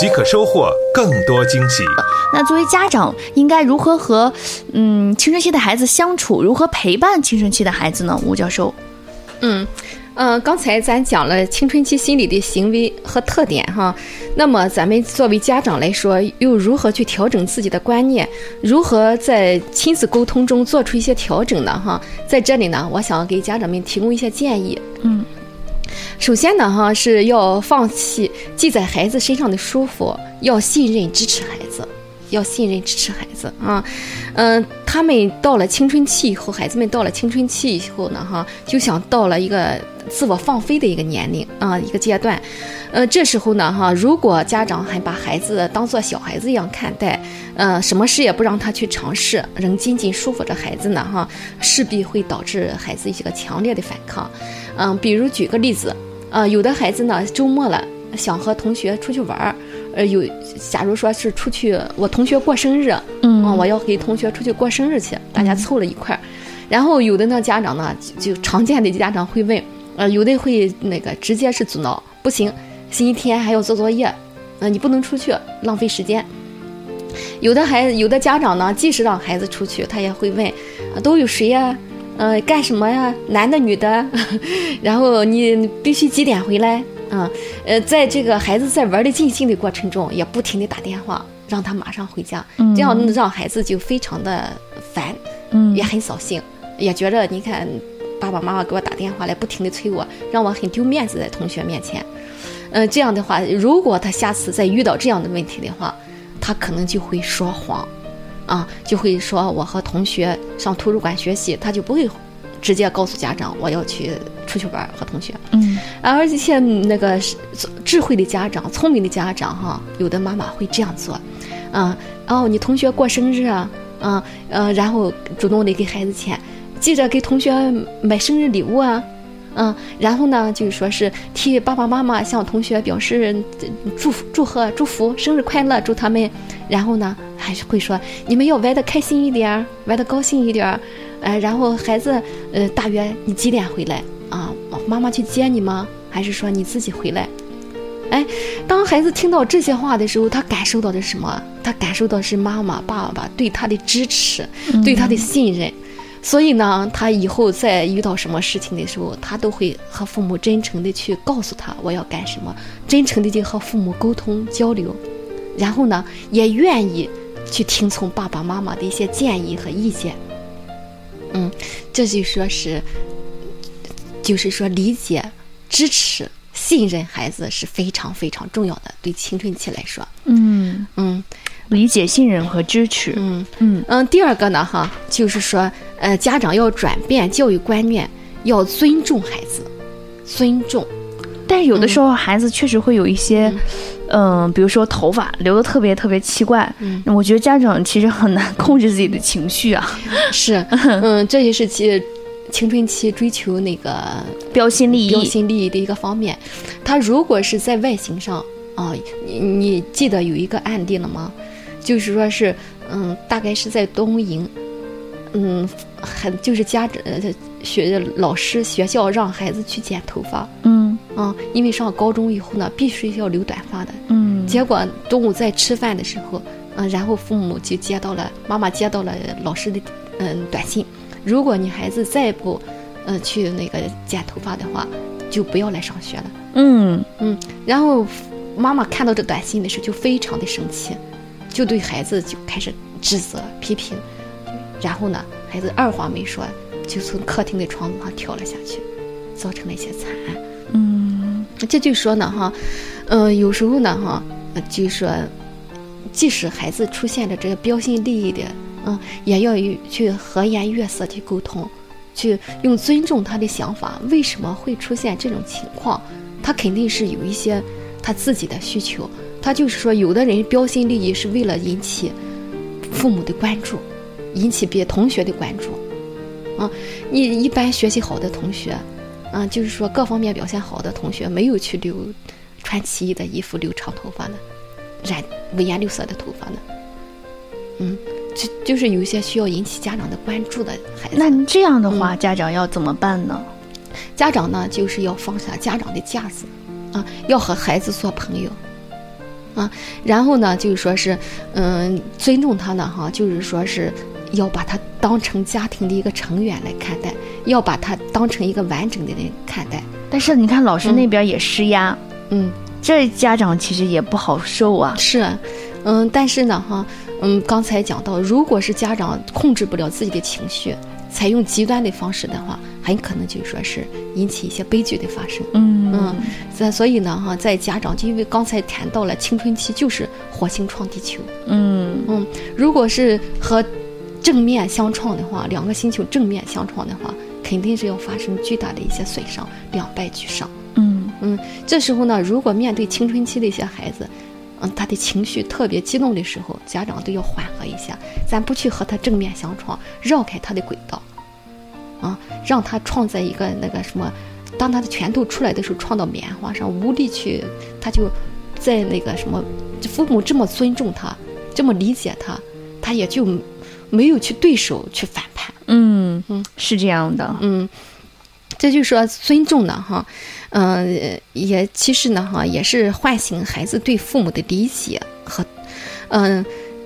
即可收获更多惊喜。那作为家长，应该如何和嗯青春期的孩子相处？如何陪伴青春期的孩子呢？吴教授，嗯。嗯，刚才咱讲了青春期心理的行为和特点哈，那么咱们作为家长来说，又如何去调整自己的观念？如何在亲子沟通中做出一些调整呢？哈，在这里呢，我想给家长们提供一些建议。嗯，首先呢，哈是要放弃记在孩子身上的束缚，要信任支持孩子。要信任支持孩子啊，嗯，他们到了青春期以后，孩子们到了青春期以后呢，哈，就想到了一个自我放飞的一个年龄啊，一个阶段，呃，这时候呢，哈，如果家长还把孩子当做小孩子一样看待，呃，什么事也不让他去尝试，仍紧紧束缚着孩子呢，哈，势必会导致孩子一个强烈的反抗，嗯，比如举个例子，呃，有的孩子呢，周末了想和同学出去玩儿。呃，有，假如说是出去，我同学过生日，嗯，我要给同学出去过生日去，大家凑了一块儿，然后有的呢家长呢，就常见的家长会问，呃，有的会那个直接是阻挠，不行，星期天还要做作业，呃，你不能出去，浪费时间。有的孩子，有的家长呢，即使让孩子出去，他也会问，啊都有谁呀？嗯，干什么呀？男的女的？然后你必须几点回来？嗯，呃，在这个孩子在玩的尽兴的过程中，也不停的打电话，让他马上回家，这样让孩子就非常的烦，嗯，也很扫兴，也觉着你看爸爸妈妈给我打电话来，不停的催我，让我很丢面子在同学面前，嗯，这样的话，如果他下次再遇到这样的问题的话，他可能就会说谎，啊，就会说我和同学上图书馆学习，他就不会。直接告诉家长我要去出去玩和同学，嗯，而且那个智慧的家长、聪明的家长哈，有的妈妈会这样做，啊，哦，你同学过生日啊，然后主动的给孩子钱，记着给同学买生日礼物啊，嗯，然后呢，就是说是替爸爸妈妈向同学表示祝福、祝贺、祝福生日快乐，祝他们，然后呢，还是会说你们要玩的开心一点，玩的高兴一点。哎，然后孩子，呃，大约你几点回来啊？妈妈去接你吗？还是说你自己回来？哎，当孩子听到这些话的时候，他感受到的是什么？他感受到是妈妈、爸爸对他的支持，对他的信任。所以呢，他以后再遇到什么事情的时候，他都会和父母真诚的去告诉他我要干什么，真诚的去和父母沟通交流，然后呢，也愿意去听从爸爸妈妈的一些建议和意见。嗯，这就说是，就是说理解、支持、信任孩子是非常非常重要的，对青春期来说。嗯嗯，理解、信任和支持。嗯嗯嗯。第二个呢，哈，就是说，呃，家长要转变教育观念，要尊重孩子，尊重。但是有的时候，孩子确实会有一些。嗯，比如说头发留的特别特别奇怪，嗯，我觉得家长其实很难控制自己的情绪啊。是，嗯，这也是其青春期追求那个标新立异、标新立异的一个方面。他如果是在外形上啊，你你记得有一个案例了吗？就是说是，嗯，大概是在东营，嗯，很就是家长学老师学校让孩子去剪头发，嗯。嗯，因为上高中以后呢，必须要留短发的。嗯，结果中午在吃饭的时候，嗯，然后父母就接到了妈妈接到了老师的嗯短信，如果你孩子再不，呃，去那个剪头发的话，就不要来上学了。嗯嗯，然后妈妈看到这短信的时候就非常的生气，就对孩子就开始指责批评，然后呢，孩子二话没说就从客厅的窗子上跳了下去，造成了一些惨案。嗯这就说呢，哈，嗯，有时候呢，哈，就说，即使孩子出现了这个标新立异的，嗯，也要去和颜悦色去沟通，去用尊重他的想法。为什么会出现这种情况？他肯定是有一些他自己的需求，他就是说，有的人标新立异是为了引起父母的关注，引起别同学的关注。啊，你一般学习好的同学，啊，就是说各方面表现好的同学，没有去留穿奇异的衣服、留长头发的，染五颜六色的头发的。嗯，就就是有一些需要引起家长的关注的孩子。那这样的话，家长要怎么办呢？家长呢，就是要放下家长的架子，啊，要和孩子做朋友，啊，然后呢，就是说是，嗯，尊重他呢，哈，就是说是要把他当成家庭的一个成员来看待，要把他当成一个完整的人看待。但是你看，老师那边也施压，嗯，这家长其实也不好受啊。是，嗯，但是呢，哈，嗯，刚才讲到，如果是家长控制不了自己的情绪，采用极端的方式的话。很可能就是说是引起一些悲剧的发生。嗯嗯，在所以呢哈，在家长就因为刚才谈到了青春期就是火星撞地球。嗯嗯，如果是和正面相撞的话，两个星球正面相撞的话，肯定是要发生巨大的一些损伤，两败俱伤。嗯嗯，这时候呢，如果面对青春期的一些孩子，嗯，他的情绪特别激动的时候，家长都要缓和一下，咱不去和他正面相撞，绕开他的轨道。啊，让他撞在一个那个什么，当他的拳头出来的时候，撞到棉花上，无力去，他就在那个什么，父母这么尊重他，这么理解他，他也就没有去对手去反叛。嗯嗯，是这样的。嗯，这就说尊重呢，哈，嗯，也其实呢，哈，也是唤醒孩子对父母的理解和，嗯。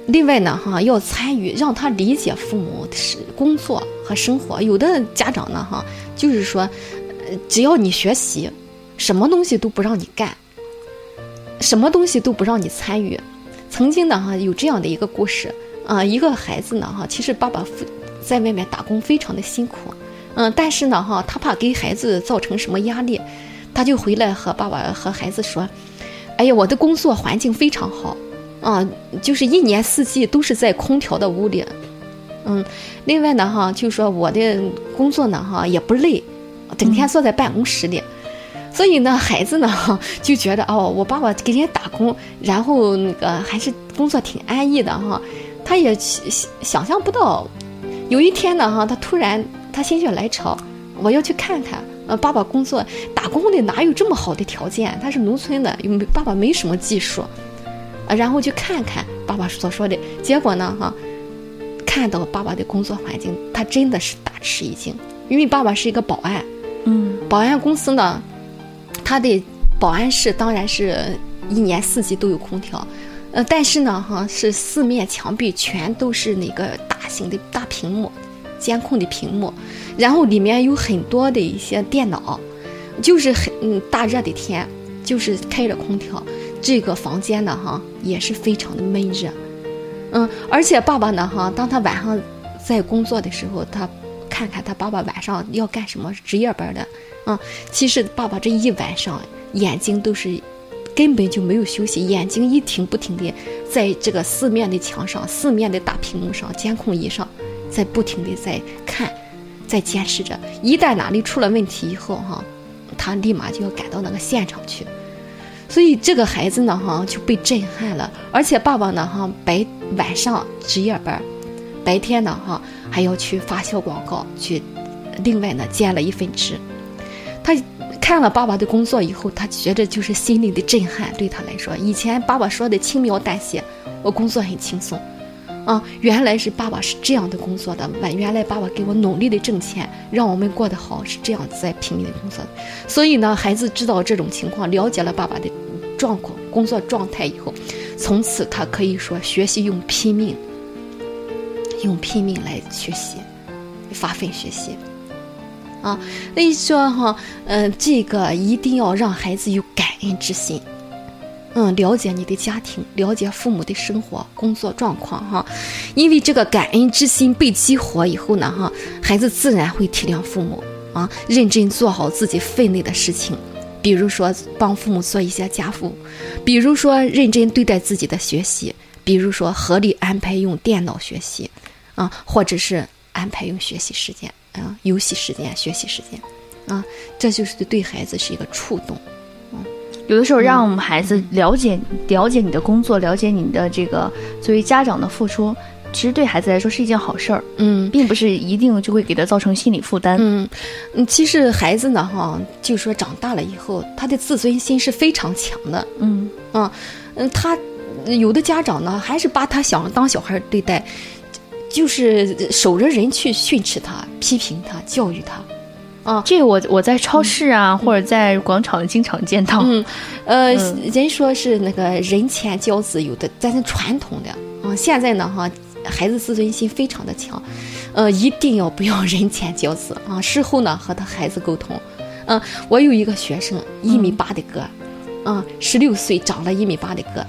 另外呢，哈，要参与，让他理解父母的是工作和生活。有的家长呢，哈，就是说，只要你学习，什么东西都不让你干，什么东西都不让你参与。曾经呢，哈，有这样的一个故事啊，一个孩子呢，哈，其实爸爸在外面打工非常的辛苦，嗯，但是呢，哈，他怕给孩子造成什么压力，他就回来和爸爸和孩子说：“哎呀，我的工作环境非常好。”啊，就是一年四季都是在空调的屋里，嗯，另外呢，哈，就说我的工作呢，哈，也不累，整天坐在办公室里，所以呢，孩子呢，哈，就觉得哦，我爸爸给人家打工，然后那个还是工作挺安逸的，哈，他也想想象不到，有一天呢，哈，他突然他心血来潮，我要去看看，呃，爸爸工作打工的哪有这么好的条件？他是农村的，又没爸爸没什么技术。啊，然后去看看爸爸所说的结果呢？哈，看到爸爸的工作环境，他真的是大吃一惊。因为爸爸是一个保安，嗯，保安公司呢，他的保安室当然是一年四季都有空调，呃，但是呢，哈，是四面墙壁全都是那个大型的大屏幕，监控的屏幕，然后里面有很多的一些电脑，就是很嗯大热的天，就是开着空调。这个房间呢，哈，也是非常的闷热，嗯，而且爸爸呢，哈，当他晚上在工作的时候，他看看他爸爸晚上要干什么值夜班的，嗯，其实爸爸这一晚上眼睛都是根本就没有休息，眼睛一停不停的在这个四面的墙上、四面的大屏幕上、监控仪上，在不停的在看，在监视着，一旦哪里出了问题以后，哈，他立马就要赶到那个现场去。所以这个孩子呢，哈就被震撼了。而且爸爸呢，哈白晚上值夜班，白天呢，哈还要去发小广告，去另外呢兼了一份职。他看了爸爸的工作以后，他觉得就是心里的震撼。对他来说，以前爸爸说的轻描淡写，我工作很轻松，啊，原来是爸爸是这样的工作的。原原来爸爸给我努力的挣钱，让我们过得好，是这样在拼命的工作。所以呢，孩子知道这种情况，了解了爸爸的。状况、工作状态以后，从此他可以说学习用拼命，用拼命来学习，发奋学习。啊，所以说哈，嗯，这个一定要让孩子有感恩之心。嗯，了解你的家庭，了解父母的生活、工作状况哈，因为这个感恩之心被激活以后呢，哈，孩子自然会体谅父母啊，认真做好自己分内的事情。比如说帮父母做一些家务，比如说认真对待自己的学习，比如说合理安排用电脑学习，啊，或者是安排用学习时间，啊，游戏时间、学习时间，啊，这就是对孩子是一个触动，嗯。有的时候让我们孩子了解了解你的工作，了解你的这个作为家长的付出，其实对孩子来说是一件好事儿，嗯并不是一定就会给他造成心理负担。嗯嗯，其实孩子呢哈，就说长大了以后，他的自尊心是非常强的。嗯啊嗯，他有的家长呢，还是把他想当小孩对待，就是守着人去训斥他、批评他、教育他。啊，这个我我在超市啊，或者在广场经常见到。嗯，呃，嗯人说是那个人前教子，有的咱是传统的啊。现在呢，哈，孩子自尊心非常的强，呃，一定要不要人前教子啊。事后呢，和他孩子沟通。嗯、我有一个学生，一米八的个，啊、十六岁长了一米八的个，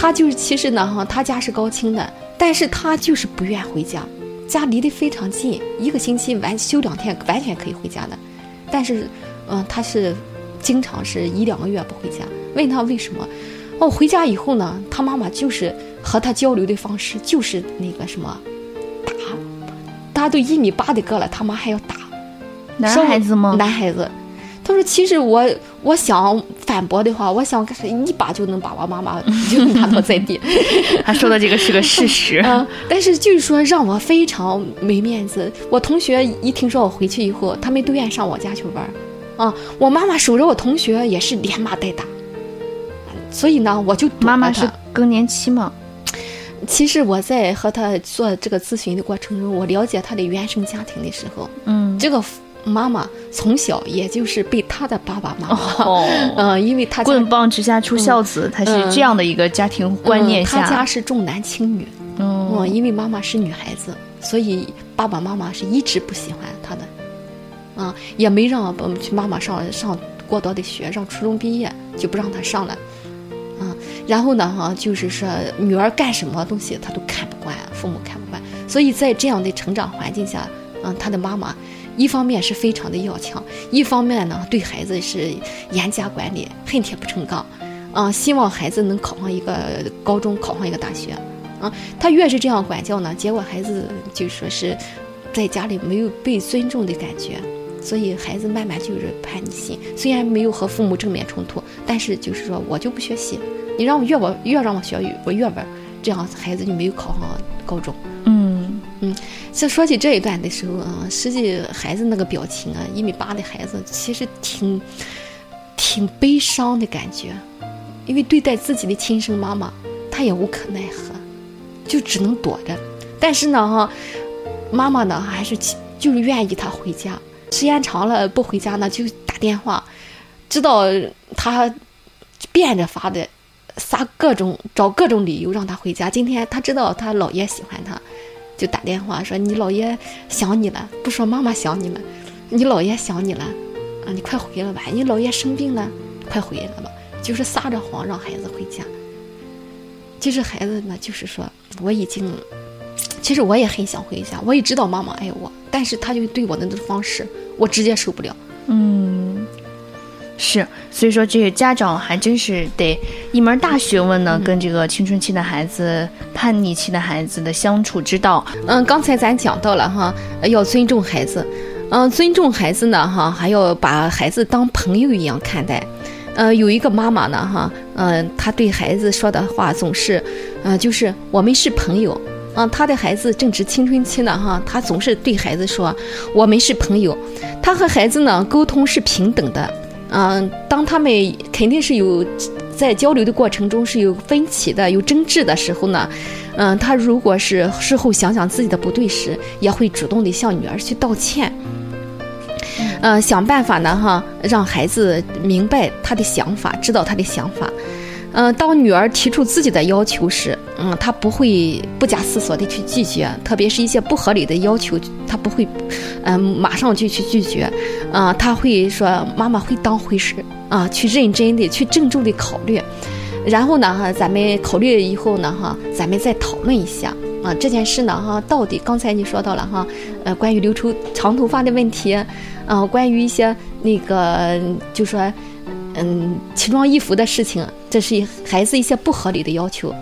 他就是其实呢，哈，他家是高清的，但是他就是不愿回家，家离得非常近，一个星期完休两天完全可以回家的，但是，嗯、他是经常是一两个月不回家。问他为什么？哦，回家以后呢，他妈妈就是和他交流的方式就是那个什么打，他都一米八的个了，他妈还要打。男孩子吗？男孩子。他说：“其实我我想反驳的话，我想一把就能把我妈妈就打倒在地。他说的这个是个事实。啊，但是就是说让我非常没面子。我同学一听说我回去以后，他们都愿意上我家去玩儿啊。我妈妈守着我同学也是连骂带打，所以呢，我就妈妈是更年期嘛？其实我在和他做这个咨询的过程中，我了解他的原生家庭的时候，嗯，这个妈妈从小也就是被他的爸爸妈妈，哦，嗯、因为他棍棒之下出孝子，他是这样的一个家庭观念嗯他家。是重男轻女，嗯嗯，因为妈妈是女孩子，所以爸爸妈妈是一直不喜欢他的，啊、也没让嗯妈妈上上过多的学，上初中毕业就不让他上了，啊、然后呢哈，就是说女儿干什么东西他都看不惯，父母看不惯，所以在这样的成长环境下，嗯、他的妈妈。一方面是非常的要强，一方面呢对孩子是严加管理，恨铁不成钢，啊、希望孩子能考上一个高中，考上一个大学，啊，他越是这样管教呢，结果孩子就说是在家里没有被尊重的感觉，所以孩子慢慢就是叛逆心。虽然没有和父母正面冲突，但是就是说我就不学习，你让我越我越让我学语，我越玩，这样孩子就没有考上高中。嗯，像说起这一段的时候啊，实际孩子那个表情啊，一米八的孩子其实挺挺悲伤的感觉，因为对待自己的亲生妈妈，他也无可奈何，就只能躲着。但是呢，哈，妈妈呢还是就是愿意他回家，时间长了不回家呢，就打电话，知道他变着法的撒各种找各种理由让他回家。今天他知道他姥爷喜欢他。就打电话说你姥爷想你了，不说妈妈想你了，你姥爷想你了，啊，你快回来吧，你姥爷生病了，快回来吧，就是撒着谎让孩子回家。其实孩子呢，就是说我已经，其实我也很想回家，我也知道妈妈爱我，但是他就对我的那种方式，我直接受不了。嗯，是，所以说这个家长还真是得一门大学问呢，跟这个青春期的孩子、叛逆期的孩子的相处之道。嗯，刚才咱讲到了哈，要尊重孩子，嗯、尊重孩子呢哈，还要把孩子当朋友一样看待。呃，有一个妈妈呢哈，嗯、她对孩子说的话总是，嗯、就是我们是朋友。啊、她的孩子正值青春期呢哈，她总是对孩子说我们是朋友。她和孩子呢沟通是平等的，嗯、当他们肯定是有在交流的过程中是有分歧的、有争执的时候呢，嗯，他如果是事后想想自己的不对时，也会主动的向女儿去道歉。嗯，想办法呢，哈，让孩子明白他的想法，知道他的想法。嗯，当女儿提出自己的要求时，嗯，她不会不假思索的去拒绝，特别是一些不合理的要求，她不会，嗯，马上就去拒绝，啊，她会说妈妈会当回事，啊，去认真的去郑重的考虑。然后呢，哈，咱们考虑以后呢，哈，咱们再讨论一下啊，这件事呢，哈，到底刚才你说到了哈，呃，关于留出长头发的问题，啊，关于一些那个就说，嗯，奇装异服的事情，这是孩子一些不合理的要求。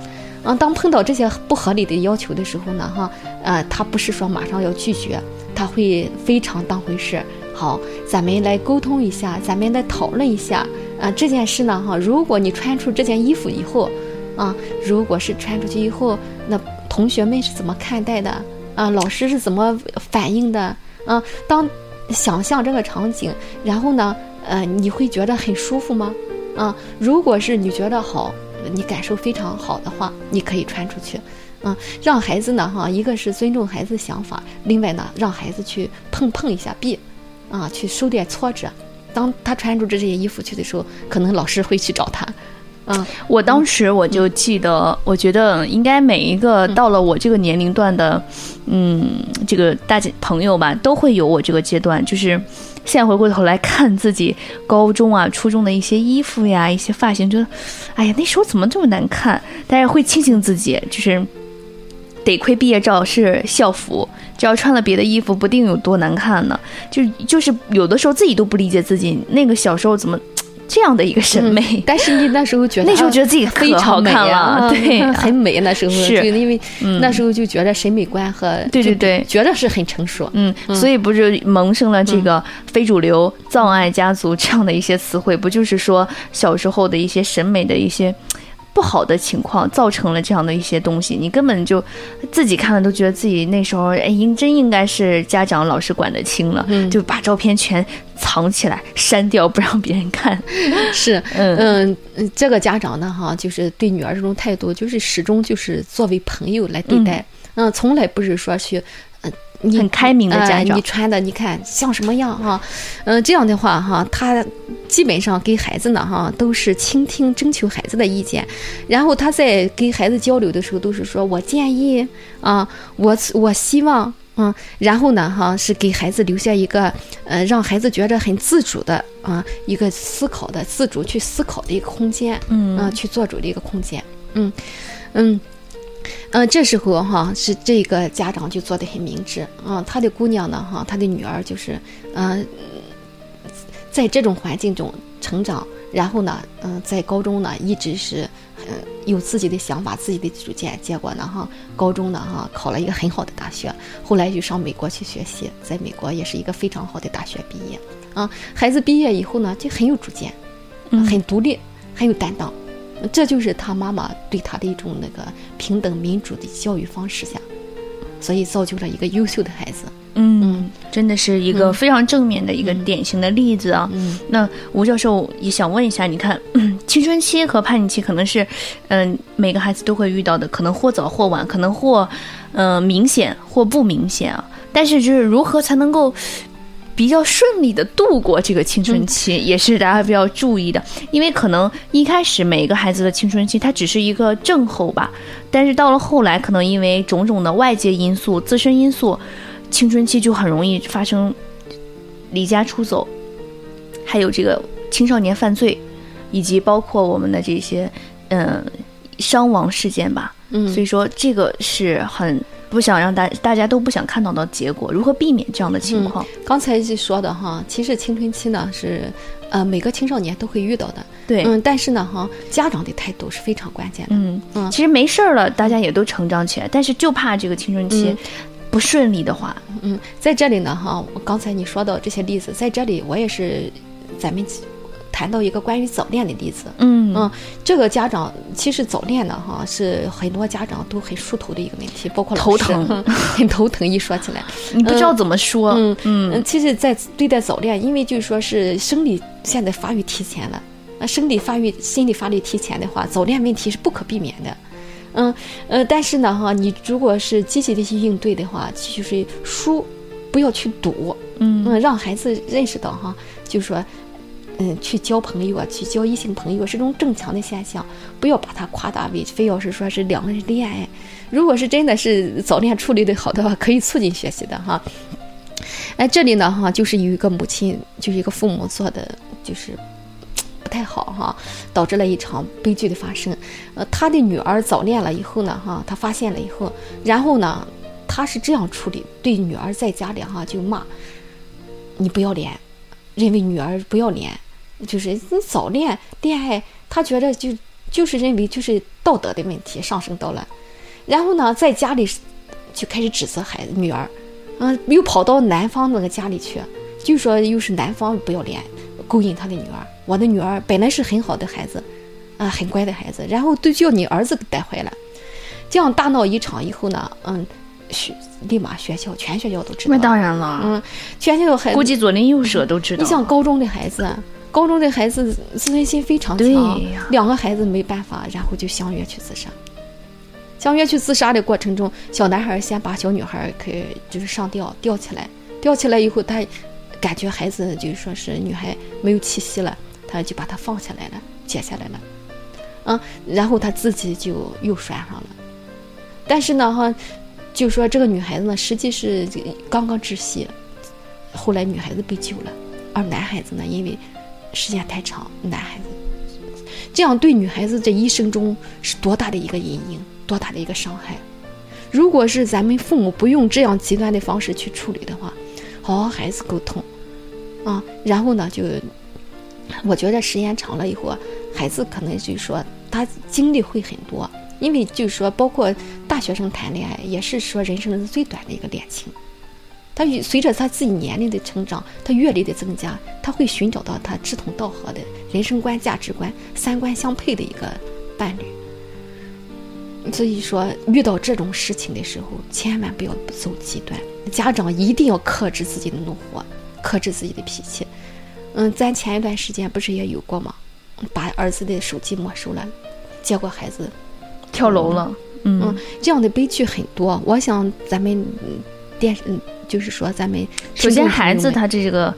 啊，当碰到这些不合理的要求的时候呢，哈，呃，他不是说马上要拒绝，他会非常当回事。好，咱们来沟通一下，咱们来讨论一下，啊，这件事呢，哈，如果你穿出这件衣服以后，啊，如果是穿出去以后，那同学们是怎么看待的？啊，老师是怎么反应的？啊，当想象这个场景，然后呢，呃，你会觉得很舒服吗？啊，如果是你觉得好，你感受非常好的话，你可以穿出去。啊，让孩子呢，哈，一个是尊重孩子的想法，另外呢，让孩子去碰碰一下壁，啊，去受点挫折。当他穿着这些衣服去的时候，可能老师会去找他。啊，我当时我就记得，我觉得应该每一个到了我这个年龄段的，嗯，这个大姐朋友吧，都会有我这个阶段。就是现在回过头来看自己高中啊、初中的一些衣服呀、一些发型，觉得，哎呀，那时候怎么这么难看？但是会庆幸自己，就是。得亏毕业照是校服，只要穿了别的衣服，不定有多难看呢。就就是有的时候自己都不理解自己那个小时候怎么这样的一个审美。但是你那时候觉得那时候觉得自己非常美啊，对，很美。那时候是因为那时候就觉得审美观和对对对，觉得是很成熟。嗯，所以不是萌生了这个非主流、葬爱家族这样的一些词汇，不就是说小时候的一些审美的一些。不好的情况造成了这样的一些东西，你根本就自己看了都觉得自己那时候哎，应真应该是家长老师管得清了，就把照片全藏起来删掉，不让别人看。是，嗯嗯，这个家长呢，哈，就是对女儿这种态度，就是始终就是作为朋友来对待，嗯，从来不是说去。很开明的家长，你穿的你看像什么样哈？嗯，这样的话哈，他基本上给孩子呢哈都是倾听、征求孩子的意见，然后他在跟孩子交流的时候都是说我建议啊，我我希望嗯，然后呢哈是给孩子留下一个呃让孩子觉得很自主的啊一个思考的自主去思考的一个空间，嗯啊去做主的一个空间，嗯嗯。嗯，这时候哈是这个家长就做的很明智啊，他的姑娘呢哈，他的女儿就是，嗯，在这种环境中成长，然后呢，嗯，在高中呢一直是，嗯，有自己的想法、自己的主见，结果呢哈，高中呢哈考了一个很好的大学，后来就上美国去学习，在美国也是一个非常好的大学毕业，啊，孩子毕业以后呢就很有主见，很独立，很有担当。这就是他妈妈对他的一种那个平等民主的教育方式下，所以造就了一个优秀的孩子。嗯，真的是一个非常正面的一个典型的例子啊。那吴教授也想问一下，你看 青春期和叛逆期可能是，嗯，每个孩子都会遇到的，可能或早或晚，可能或，呃，明显或不明显啊。但是就是如何才能够？比较顺利的度过这个青春期，也是大家比较注意的。因为可能一开始每个孩子的青春期，它只是一个症候吧。但是到了后来，可能因为种种的外界因素、自身因素，青春期就很容易发生离家出走，还有这个青少年犯罪，以及包括我们的这些嗯伤亡事件吧。嗯，所以说这个是很。不想让大大家都不想看到的结果，如何避免这样的情况？刚才就说的哈，其实青春期呢是，呃，每个青少年都会遇到的。对，嗯，但是呢哈，家长的态度是非常关键的。嗯嗯，其实没事儿了，大家也都成长起来，但是就怕这个青春期不顺利的话。嗯，在这里呢哈，刚才你说到这些例子，在这里我也是咱们。谈到一个关于早恋的例子，嗯。嗯，这个家长其实早恋呢，哈，是很多家长都很梳头的一个问题，包括头疼，很 头疼。一说起来，你不知道怎么说，嗯嗯。其实，在对待早恋，因为就是说是生理现在发育提前了，啊，生理发育、心理发育提前的话，早恋问题是不可避免的，嗯呃，但是呢，哈，你如果是积极的去应对的话，就是输，不要去赌，嗯。嗯，让孩子认识到哈，就是说。嗯，去交朋友啊，去交异性朋友是种正常的现象，不要把它夸大为非要是说是两个人恋爱。如果是真的是早恋处理的好的话，可以促进学习的哈。哎，这里呢哈，就是有一个母亲，就是一个父母做的就是不太好哈，导致了一场悲剧的发生。呃，他的女儿早恋了以后呢哈，他发现了以后，然后呢，他是这样处理，对女儿在家里哈就骂你不要脸，认为女儿不要脸。就是你早恋恋爱，他觉得就就是认为就是道德的问题上升到了，然后呢，在家里就开始指责孩子女儿，嗯，又跑到男方那个家里去，就说又是男方不要脸，勾引他的女儿。我的女儿本来是很好的孩子，啊，很乖的孩子，然后都叫你儿子给带坏了。这样大闹一场以后呢，嗯，学立马学校全学校都知道。那当然了，嗯，全学校孩子估计左邻右舍都知道。你像高中的孩子，高中的孩子自尊心非常强，两个孩子没办法，然后就相约去自杀。相约去自杀的过程中，小男孩先把小女孩给就是上吊吊起来，吊起来以后，他感觉孩子就是说是女孩没有气息了，他就把她放下来了，解下来了，嗯，然后他自己就又拴上了。但是呢，哈，就说这个女孩子呢，实际是刚刚窒息，后来女孩子被救了，而男孩子呢，因为时间太长，男孩子这样对女孩子这一生中是多大的一个阴影，多大的一个伤害。如果是咱们父母不用这样极端的方式去处理的话，好好孩子沟通，啊，然后呢，就我觉得时间长了以后，孩子可能就是说他经历会很多。因为就是说，包括大学生谈恋爱，也是说人生最短的一个恋情。他随着他自己年龄的成长，他阅历的增加，他会寻找到他志同道合的人生观、价值观、三观相配的一个伴侣。所以说，遇到这种事情的时候，千万不要走极端。家长一定要克制自己的怒火，克制自己的脾气。嗯，咱前一段时间不是也有过吗？把儿子的手机没收了，结果孩子。跳楼了，嗯，这样的悲剧很多。我想咱们电视，就是说咱们首先孩子他这个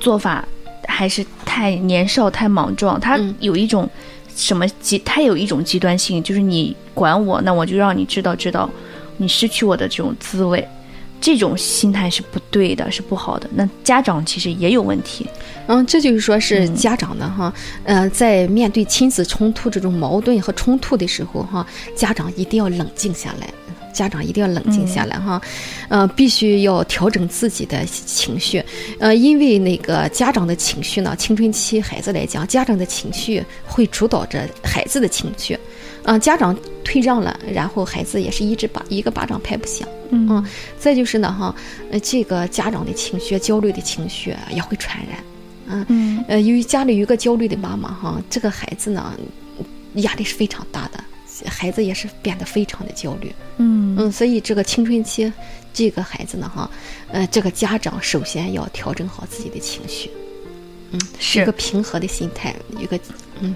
做法还是太年少太莽撞，他有一种什么极，他有一种极端性，就是你管我，那我就让你知道知道你失去我的这种滋味。这种心态是不对的，是不好的。那家长其实也有问题，嗯，这就是说是家长的，哈，呃，在面对亲子冲突这种矛盾和冲突的时候，哈，家长一定要冷静下来，家长一定要冷静下来，哈，呃，必须要调整自己的情绪，呃，因为那个家长的情绪呢，青春期孩子来讲，家长的情绪会主导着孩子的情绪。嗯，家长退让了，然后孩子也是一直把一个巴掌拍不响。嗯，再就是呢，哈，呃，这个家长的情绪、焦虑的情绪也会传染。嗯，呃，由于家里有一个焦虑的妈妈，哈，这个孩子呢，压力是非常大的，孩子也是变得非常的焦虑。嗯。嗯，所以这个青春期，这个孩子呢，哈，呃，这个家长首先要调整好自己的情绪，嗯，是。一个平和的心态，一个嗯。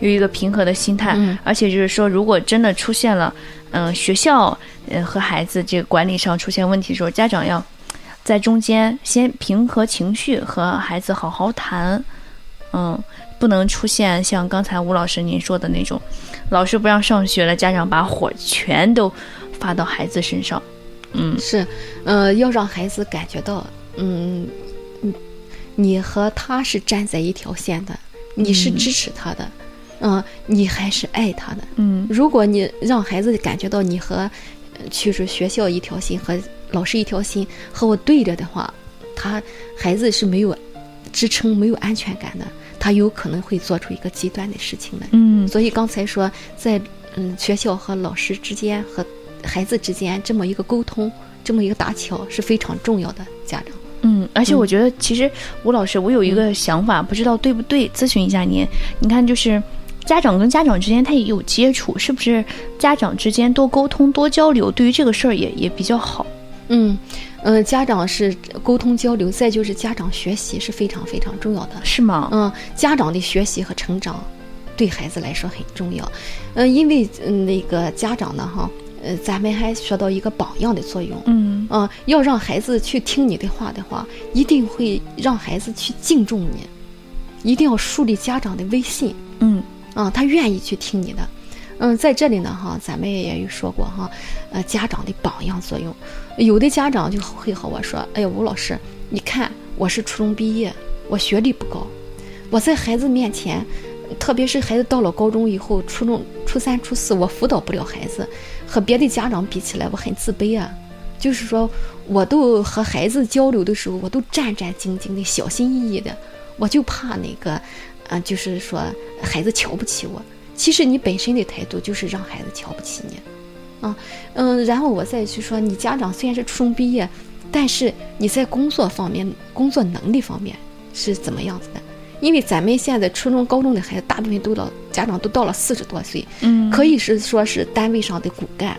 有一个平和的心态，而且就是说，如果真的出现了，嗯，学校呃和孩子这个管理上出现问题的时候，家长要在中间先平和情绪，和孩子好好谈，嗯，不能出现像刚才吴老师您说的那种，老师不让上学了，家长把火全都发到孩子身上，嗯，是，呃，要让孩子感觉到，嗯，你你和他是站在一条线的，你是支持他的。嗯，你还是爱他的。嗯，如果你让孩子感觉到你和，就是学校一条心，和老师一条心，和我对着的话，他孩子是没有支撑、没有安全感的，他有可能会做出一个极端的事情来。嗯，所以刚才说，在嗯学校和老师之间和孩子之间这么一个沟通，这么一个搭桥是非常重要的。家长，嗯，而且我觉得其实吴老师，我有一个想法，不知道对不对，咨询一下您。你看，就是。家长跟家长之间，他也有接触，是不是？家长之间多沟通、多交流，对于这个事儿也也比较好。嗯，呃，家长是沟通交流，再就是家长学习是非常非常重要的，是吗？嗯，家长的学习和成长对孩子来说很重要。嗯，因为那个家长呢，哈，呃，咱们还学到一个榜样的作用。嗯，嗯，要让孩子去听你的话的话，一定会让孩子去敬重你，一定要树立家长的威信。嗯。嗯，他愿意去听你的，嗯，在这里呢，哈，咱们也有说过哈，呃，家长的榜样作用，有的家长就会和我说，哎呀，吴老师，你看我是初中毕业，我学历不高，我在孩子面前，特别是孩子到了高中以后，初中、初三、初四，我辅导不了孩子，和别的家长比起来，我很自卑啊，就是说，我都和孩子交流的时候，我都战战兢兢的，小心翼翼的，我就怕那个。啊，就是说孩子瞧不起我，其实你本身的态度就是让孩子瞧不起你，啊，嗯，然后我再去说，你家长虽然是初中毕业，但是你在工作方面、工作能力方面是怎么样子的？因为咱们现在初中、高中的孩子，大部分都到家长都到了四十多岁，嗯，可以是说是单位上的骨干，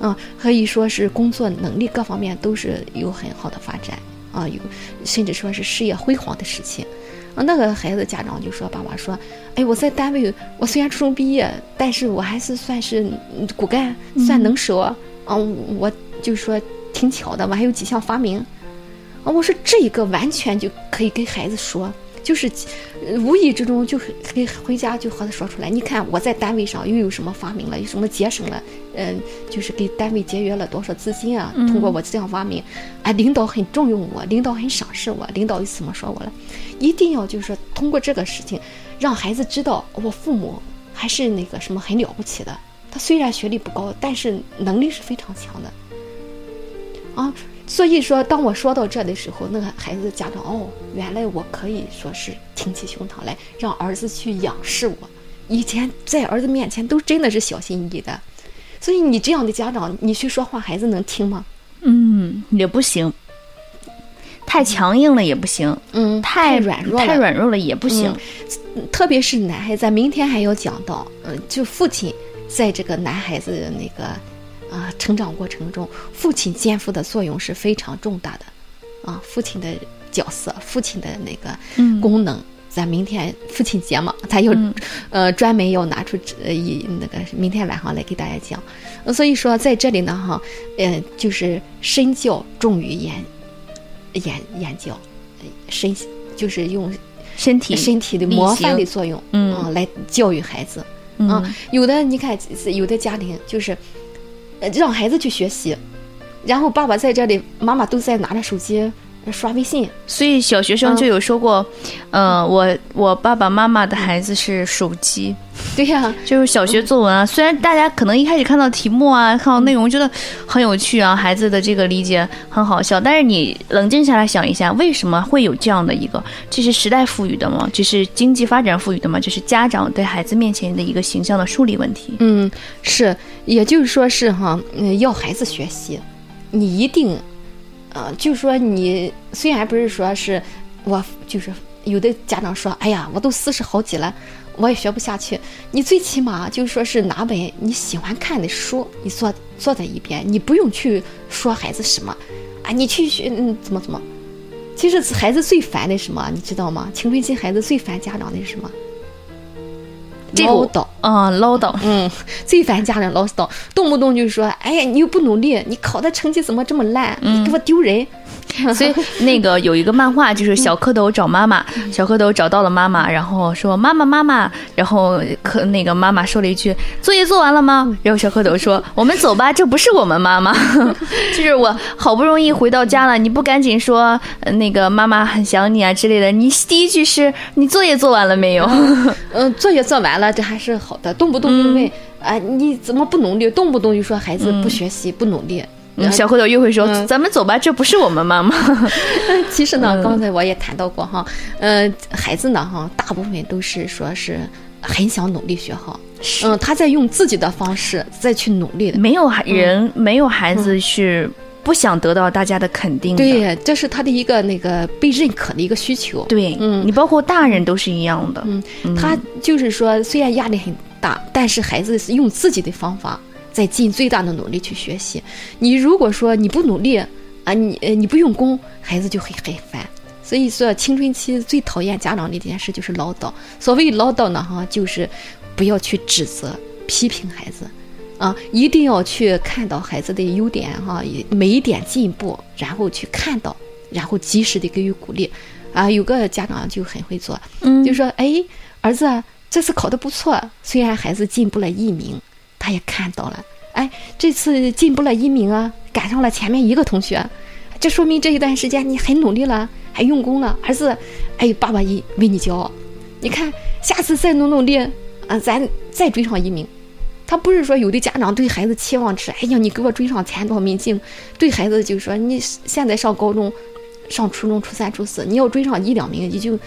啊，可以说是工作能力各方面都是有很好的发展啊，有甚至说是事业辉煌的事情。啊，那个孩子家长就说：“爸爸说，哎，我在单位，我虽然初中毕业，但是我还是算是骨干，算能手啊。我就说挺巧的，我还有几项发明。啊，我说这一个完全就可以跟孩子说。”就是无意之中就给回家就和他说出来，你看我在单位上又有什么发明了，有什么节省了，嗯，就是给单位节约了多少资金啊？通过我这样发明，哎，领导很重用我，领导很赏识我，领导又怎么说我了？一定要就是通过这个事情，让孩子知道我父母还是那个什么很了不起的。他虽然学历不高，但是能力是非常强的，啊。所以说，当我说到这的时候，那个孩子的家长哦，原来我可以说是挺起胸膛来，让儿子去仰视我。以前在儿子面前都真的是小心翼翼的，所以你这样的家长，你去说话，孩子能听吗？嗯，也不行。太强硬了也不行，嗯，太软弱太软弱了也不行。特别是男孩子，明天还要讲到，嗯，就父亲在这个男孩子的那个。啊，成长过程中，父亲肩负的作用是非常重大的，啊，父亲的角色，父亲的那个功能，咱明天父亲节嘛，他要呃专门要拿出呃一那个明天晚上来给大家讲，所以说在这里呢哈，呃，就是身教重于言言言教，身就是用身体身体的模范的作用，嗯，来教育孩子，啊，有的你看有的家庭就是。让孩子去学习，然后爸爸在这里，妈妈都在拿着手机刷微信。所以小学生就有说过，嗯，我我爸爸妈妈的孩子是手机。对呀，就是小学作文啊。虽然大家可能一开始看到题目啊，看到内容觉得很有趣啊，孩子的这个理解很好笑，但是你冷静下来想一下，为什么会有这样的一个？这是时代赋予的吗？这是经济发展赋予的吗？这是家长对孩子面前的一个形象的树立问题。嗯，是，也就是说是哈，嗯，要孩子学习，你一定，啊，就说你虽然不是说是我，就是有的家长说，哎呀，我都四十好几了。我也学不下去，你最起码就说是拿本你喜欢看的书，你坐坐在一边，你不用去说孩子什么，啊，你去学嗯怎么怎么，其实孩子最烦的什么，你知道吗？青春期孩子最烦家长的是什么？唠叨啊，唠叨，嗯，最烦家长唠叨，动不动就说，哎呀，你又不努力，你考的成绩怎么这么烂？你给我丢人。所以那个有一个漫画，就是小蝌蚪找妈妈，小蝌蚪找到了妈妈，然后说妈妈妈妈，然后可那个妈妈说了一句作业做完了吗？然后小蝌蚪说我们走吧，这不是我们妈妈，就是我好不容易回到家了，你不赶紧说那个妈妈很想你啊之类的，你第一句是你作业做完了没有？嗯，作业做完了，这还是好的，动不动就问啊你怎么不努力？动不动就说孩子不学习不努力。小蝌蚪又会说：“咱们走吧，这不是我们妈妈。”其实呢，刚才我也谈到过哈，呃，孩子呢哈，大部分都是说是很想努力学好，嗯，他在用自己的方式再去努力的。没有人，没有孩子是不想得到大家的肯定的。对，这是他的一个那个被认可的一个需求。对，嗯，你包括大人都是一样的。嗯，他就是说，虽然压力很大，但是孩子是用自己的方法。在尽最大的努力去学习。你如果说你不努力啊，你呃你不用功，孩子就会很烦。所以说，青春期最讨厌家长的一件事就是唠叨。所谓唠叨呢，哈，就是不要去指责、批评孩子，啊，一定要去看到孩子的优点，哈，每一点进步，然后去看到，然后及时的给予鼓励。啊，有个家长就很会做，嗯，就说，哎，儿子这次考的不错，虽然孩子进步了一名。他也看到了，哎，这次进步了一名啊，赶上了前面一个同学，这说明这一段时间你很努力了，还用功了。儿子，哎，爸爸一为你骄傲。你看，下次再努努力，啊，咱再追上一名。他不是说有的家长对孩子期望值，哎呀，你给我追上前多名进，对孩子就说你现在上高中、上初中、初三、初四，你要追上一两名你就。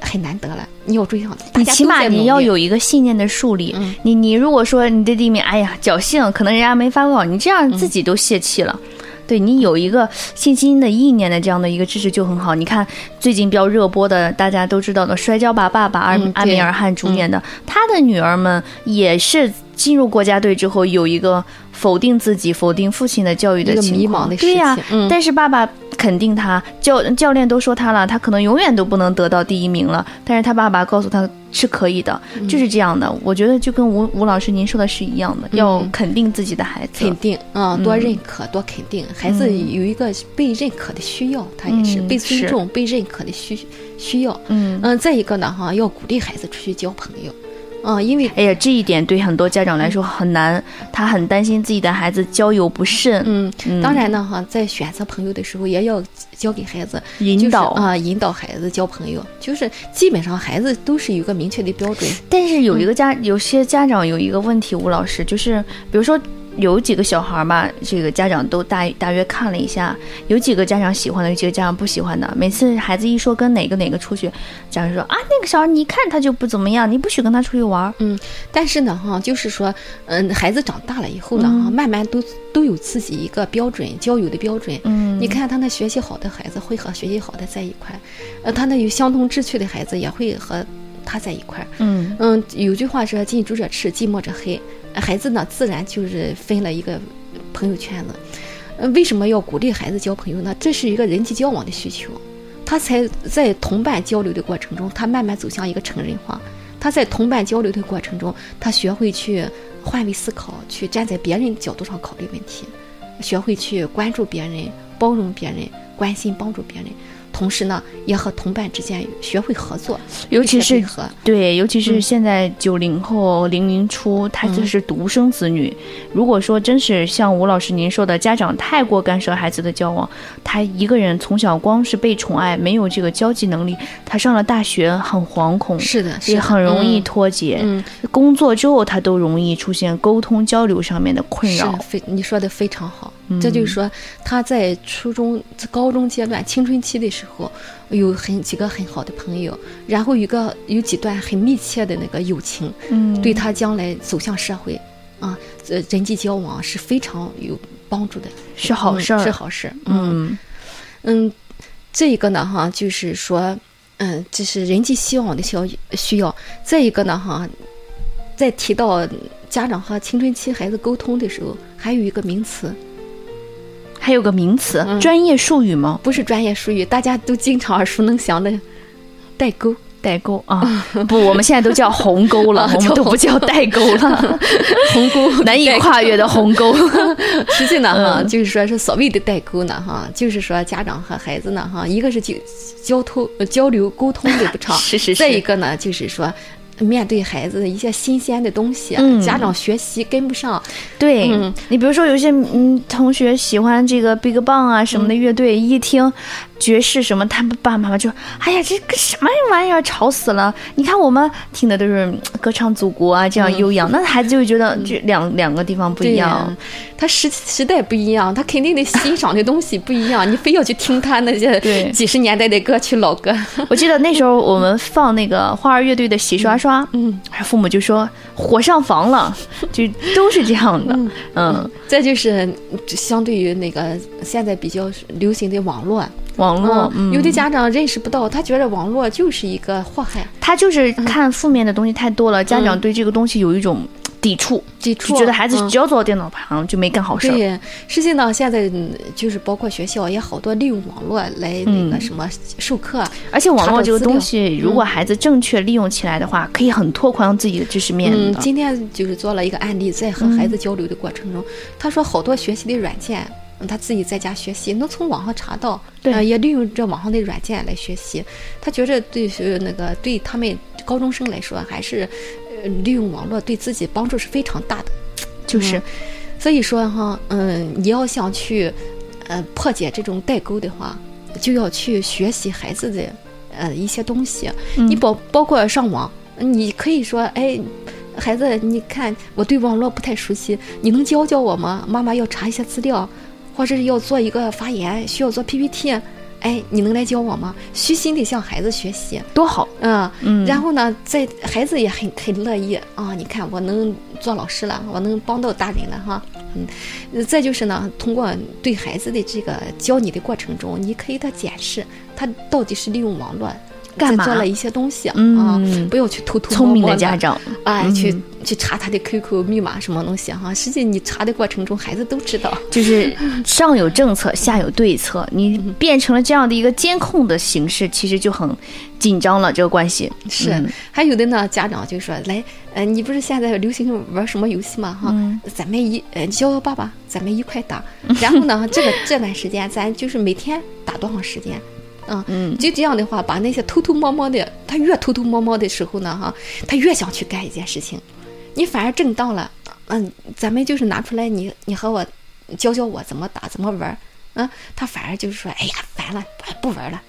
很难得了，你有追求，你起码你要有一个信念的树立。你你如果说你的弟妹，哎呀侥幸，可能人家没发过，你这样自己都泄气了。对你有一个信心的意念的这样的一个支持就很好。你看最近比较热播的，大家都知道的《摔跤吧，爸爸》，阿嗯阿米尔汗主演的，他的女儿们也是进入国家队之后有一个否定自己、否定父亲的教育的情况。迷茫的对呀、事情嗯但是爸爸肯定他，教教练都说他了，他可能永远都不能得到第一名了。但是他爸爸告诉他是可以的，嗯就是这样的。我觉得就跟吴吴老师您说的是一样的，要肯定自己的孩子。肯定啊、多认可，多肯定，孩子有一个被认可的需要，他也是嗯被尊重、被认可的需需要。嗯嗯，再一个呢，哈，要鼓励孩子出去交朋友，嗯，因为哎呀，这一点对很多家长来说很难，他很担心自己的孩子交友不慎，嗯，嗯。当然呢，哈，在选择朋友的时候，也要教给孩子引导。就是啊、引导孩子交朋友，就是基本上孩子都是有一个明确的标准。但是有一个家，有些家长有一个问题，吴老师就是，比如说有几个小孩儿吧，这个家长都大大约看了一下，有几个家长喜欢的，有几个家长不喜欢的。每次孩子一说跟哪个哪个出去，家长说啊，那个小孩你一看他就不怎么样，你不许跟他出去玩儿。嗯，但是呢，哈，就是说，嗯，孩子长大了以后呢，哈、慢慢都都有自己一个标准，交友的标准。嗯你看他那学习好的孩子会和学习好的在一块，呃，他那有相同志趣的孩子也会和他在一块儿。嗯嗯，有句话说“近朱者赤，近墨者黑”，呃孩子呢自然就是分了一个朋友圈子。为什么要鼓励孩子交朋友呢？这是一个人际交往的需求，他才在同伴交流的过程中，他慢慢走向一个成人化。他在同伴交流的过程中，他学会去换位思考，去站在别人角度上考虑问题，学会去关注别人、包容别人、关心帮助别人。同时呢，也和同伴之间学会合作，尤其是。对，尤其嗯是现在九零后、零零初，他就是独生子女。如果说真是像吴老师您说的，家长太过干涉孩子的交往，他一个人从小光是被宠爱，没有这个交际能力，他上了大学很惶恐，是的，是也很容易嗯脱节。嗯工作之后，他都容易出现沟通交流上面的困是扰。非你说的非常好，这就是说他在初中、高中阶段青春期的时候，有很几个很好的朋友，然后有个有几段很密切的那个友情，嗯，对他将来走向社会啊，呃，人际交往是非常有帮助的，是好嗯事儿。是好事。嗯嗯嗯，这一个呢哈，就是说，嗯，这是人际交往的需要需要。再一个呢哈，在提到家长和青春期孩子沟通的时候，还有一个名词，还有个名词，嗯专业术语吗？不是专业术语，大家都经常耳熟能详的代沟。代沟啊，不，我们现在都叫鸿沟了，啊 我们都不叫代沟了，鸿沟难以跨越的鸿沟。实际呢，哈，嗯就是说是所谓的代沟呢，哈，就是说家长和孩子呢，哈，一个是交交通呃交流沟通的不畅，是是是再一个呢，就是说。面对孩子的一些新鲜的东西，嗯。家长学习跟不上，对、嗯。你，比如说有些嗯同学喜欢这个 Big Bang 啊什么的乐队，一听爵士什么，他们爸爸妈妈就哎呀这个什么玩意儿，吵死了！你看我们听的都是嗯歌唱祖国啊，这样悠扬，那孩子就会觉得这两两个地方不一样。他时时代不一样，他肯定得欣赏的东西不一样。你非要去听他那些几十年代的歌曲老歌，我记得那时候我们放那个花儿乐队的《洗刷刷》，嗯，父母就说火上房了，就都是这样的，嗯，再就是相对于那个现在比较流行的网络，网络，嗯，有的家长认识不到，他觉得网络就是一个祸害，他就是看负面的东西太多了，家长对这个东西有一种抵触，抵触就觉得孩子嗯。只要坐到电脑旁就没干好事儿。对，实际上现在嗯就是包括学校也好多利用网络来那个什么授课，而且网络这个东西，如果孩子正确利用起来的话，可以很拓宽自己的知识面嗯，今天就是做了一个案例，在和孩子交流的过程中，他说好多学习的软件，嗯他自己在家学习，能从网上查到，对呃，也利用这网上的软件来学习。他觉着对是那个对他们高中生来说，还是呃利用网络对自己帮助是非常大的。就是，所以说哈，嗯，你要想去呃破解这种代沟的话，就要去学习孩子的呃一些东西。你包包括上网，你可以说，哎，孩子，你看我对网络不太熟悉，你能教教我吗？妈妈要查一些资料，或者是要做一个发言，需要做 PPT。哎，你能来教我吗？虚心的向孩子学习，多好。嗯嗯然后呢，在孩子也很很乐意啊。你看，我能做老师了，我能帮到大人了哈。嗯，再就是呢，通过对孩子的这个教你的过程中，你可以他检视他到底是利用网络。干嘛做了一些东西啊？嗯不要去偷偷聪明的家长，哎，去嗯去查他的 QQ 密码什么东西哈。实际你查的过程中，孩子都知道。就是上有政策，下有对策，你变成了这样的一个监控的形式，其实就很紧张了。这个关系是，嗯还有的呢，家长就说来，呃，你不是现在流行玩什么游戏吗？哈，嗯咱们一呃叫我爸爸，咱们一块打。然后呢，这个这段时间咱就是每天打多长时间？嗯嗯。就这样的话，把那些偷偷摸摸的，他越偷偷摸摸的时候呢，哈，他越想去干一件事情，你反而正当了，嗯，咱们就是拿出来你你和我教教我怎么打怎么玩儿，啊，他反而就是说，哎呀，烦了，不不玩了。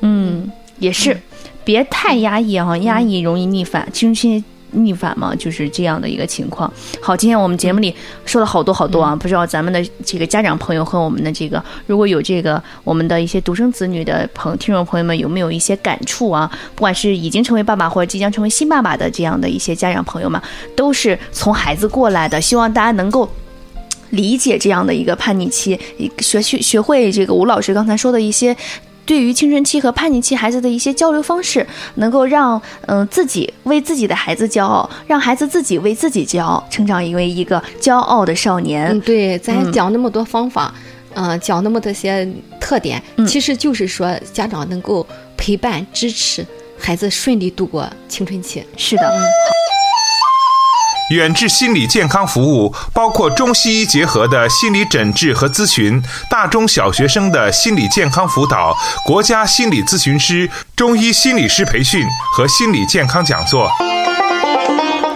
嗯，也是，别太压抑啊，压抑容易逆反，青春期逆反嘛，就是这样的一个情况。好，今天我们节目里说了好多好多啊，不知道咱们的这个家长朋友和我们的这个，如果有这个我们的一些独生子女的朋听众朋友们，有没有一些感触啊？不管是已经成为爸爸或者即将成为新爸爸的这样的一些家长朋友们，都是从孩子过来的，希望大家能够。理解这样的一个叛逆期，学学学会这个吴老师刚才说的一些对于青春期和叛逆期孩子的一些交流方式，能够让嗯、呃自己为自己的孩子骄傲，让孩子自己为自己骄傲，成长为一个骄傲的少年。嗯，对，咱讲那么多方法，嗯、讲那么多些特点，嗯其实就是说家长能够陪伴支持孩子顺利度过青春期。是的，远志心理健康服务包括中西医结合的心理诊治和咨询，大中小学生的心理健康辅导，国家心理咨询师、中医心理师培训和心理健康讲座。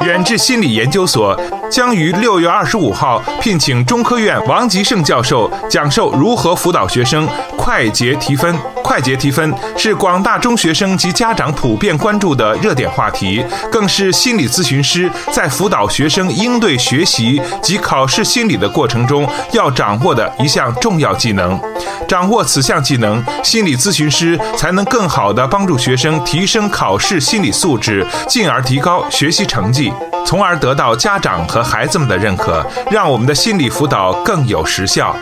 远志心理研究所将于六月二十五号聘请中科院王吉胜教授讲授如何辅导学生快捷提分。快捷提分是广大中学生及家长普遍关注的热点话题，更是心理咨询师在辅导学生应对学习及考试心理的过程中要掌握的一项重要技能。掌握此项技能，心理咨询师才能更好地帮助学生提升考试心理素质，进而提高学习成绩，从而得到家长和孩子们的认可，让我们的心理辅导更有实效。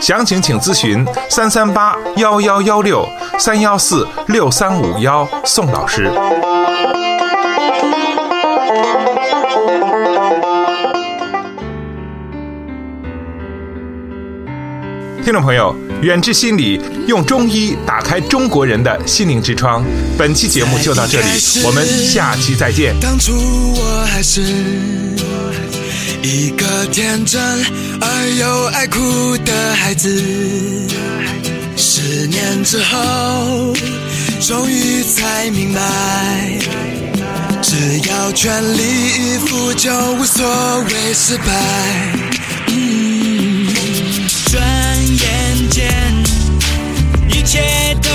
详情请咨询三三八幺幺幺六三幺四六三五幺宋老师。听众朋友，远志心理用中医打开中国人的心灵之窗。本期节目就到这里，我们下期再见。当初我还是一个天真而又爱哭的孩子，十年之后，终于才明白，只要全力以赴，就无所谓失败。嗯，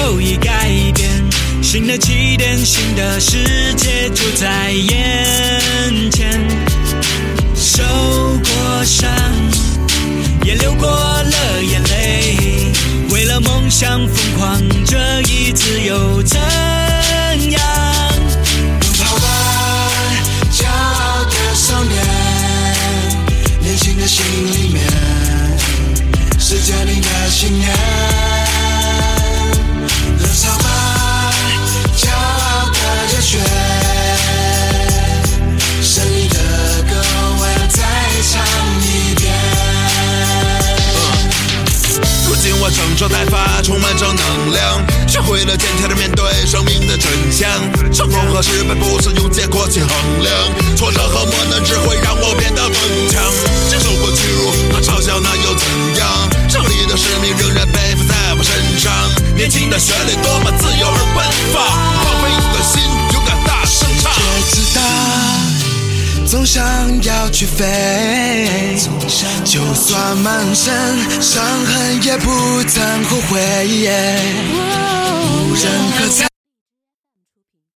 都已改变，新的起点，新的世界就在眼前。受过伤，也流过了眼泪，为了梦想疯狂，这一次又怎今我整装待发，充满正能量，学会了坚强的面对生命的真相。成功和失败不是用结果去衡量，挫折和磨难只会让我变得更强。接受过屈辱和嘲笑，那又怎样？胜利的使命仍然背负在我身上。年轻的旋律多么自由而奔放，放飞你的心，总想要去飞，就算满身伤痕也不曾后悔。无人喝彩。